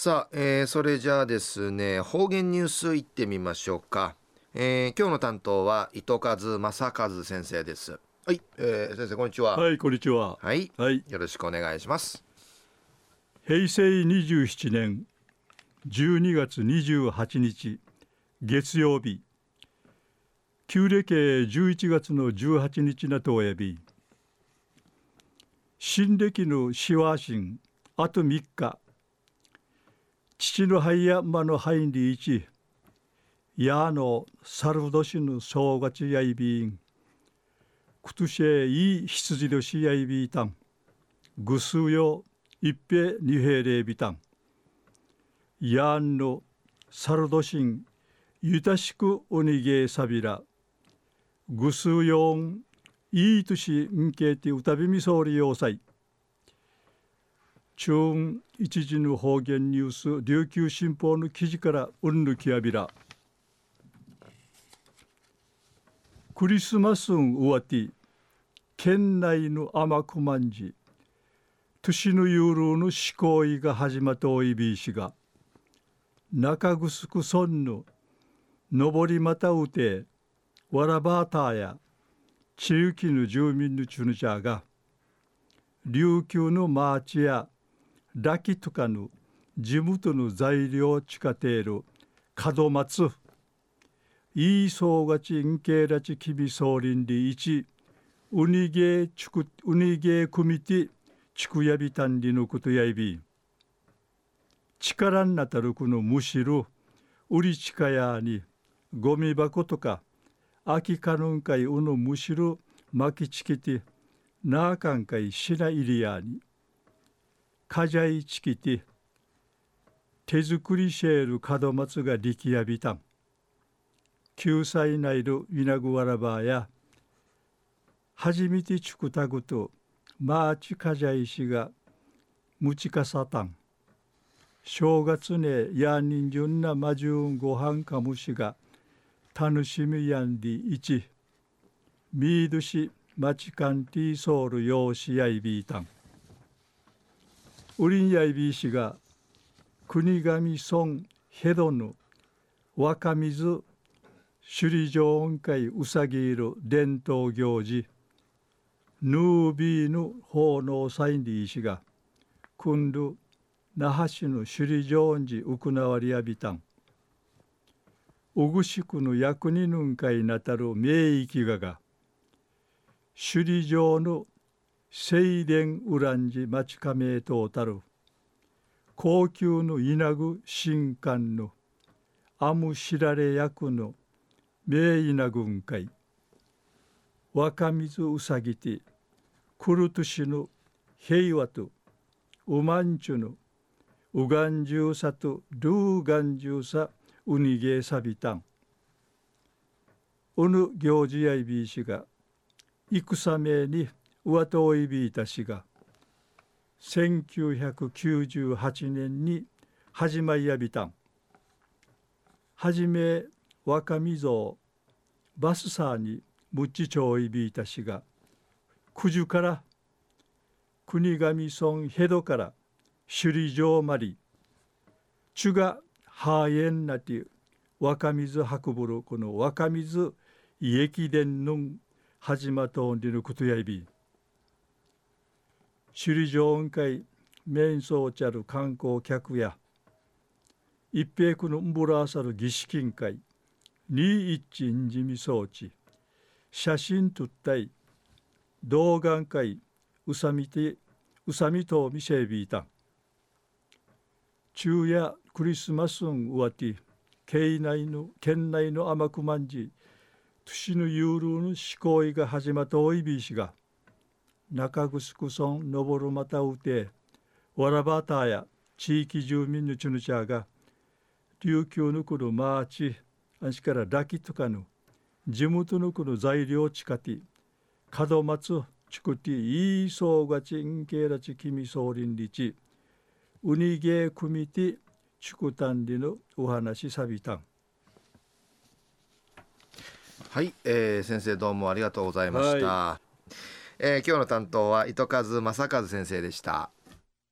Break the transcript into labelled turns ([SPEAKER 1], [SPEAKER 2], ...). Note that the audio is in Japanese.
[SPEAKER 1] さあ、えー、それじゃあですね方言ニュースいってみましょうか、えー、今日の担当は糸数正和先生です。はい、えー、先生こんにちは。
[SPEAKER 2] はいこんにちは。
[SPEAKER 1] はい、はい、よろしくお願いします。
[SPEAKER 2] 平成27年12月28日月曜日。旧暦11月の18日なとおやび。新暦のシワ神あと3日父の灰山の灰に一やのサルドシの正月やいびんくとしえいい羊年やいびいたんぐすうよ一平二平礼びたんやんのサルドシンゆたしくおにげさびらぐすうよんいい年んけいてうたびみそうりようさい。中一時の方言ニュース琉球新報の記事からうんぬきやびら。クリスマスんうわて県内の甘くまんじ年のユールの思考意が始まったおいびいしが中城村の上りまたうてわらばたや地域の住民のチュヌチャが琉球のマーチやラキとかの地元の材料地下ている門松。いいそうがちんけらちきびそうりんりいちうにげーちくうにげーくみてちくやびたんりのことやいび。力んなたるこのむしろうりちかやにゴミ箱とかあきかぬんかいうのむしろまきちきてなあかんかいしないりやに。かじゃいちきて手作りシェール門松が力やびたん。9歳内のウィナグワラバーや初めてちくたぐとマーチかじゃいしがむちかさたん。正月ねやんにんじゅんなまじゅんごはんかむしが楽しみやんりいちミードしまちかんティーソールようしやいびいたん。ウリンヤイビー氏が国神村ヘドの若水首里城音会うさぎいる伝統行事。ヌービーの奉納サインディー氏が君る那覇市の首里城音寺行わりやびたん。うぐしくの役人ぬんかいなたる名域がが首里城のセイレンウランジ町亀とたる高級のいなぐ新刊のアム知られ役の名医な軍会。若水うさぎてくるとしの平和とうまんちゅのうがんじゅうさとルーがんじゅうさうにげさびたん。うぬ行事やいびいしが戦めに上戸いびいたしが1998年に始まりやびたん。はじめ若みぞバスサーにむっちちょいびいたしが九十から国神村ヘドから首里城まりちゅがハーエンなて若水運ぶるこの若水家駅伝の始まとんりのことやいび首里城雲会面相ちゃる観光客や一平区のんぶらさる儀式委会に一んじみ装置写真撮ったい動画会うさみてうさみとみせびいた。昼夜クリスマスんうわて県内の県内の甘くまんじ年のユールの思考が始まったおいびいしが中城村登るまたうてわらばたや地域住民のチュヌチャーが琉球のこのマーチあしからラキとかの地元のこの材料地下ティ門松チクティイーソーガチンケーラチキミソーリンリチウニゲークミティチクタンリのお話さびたん。
[SPEAKER 1] はい、えー、先生どうもありがとうございました、はいえー、今日の担当は糸数正和先生でした。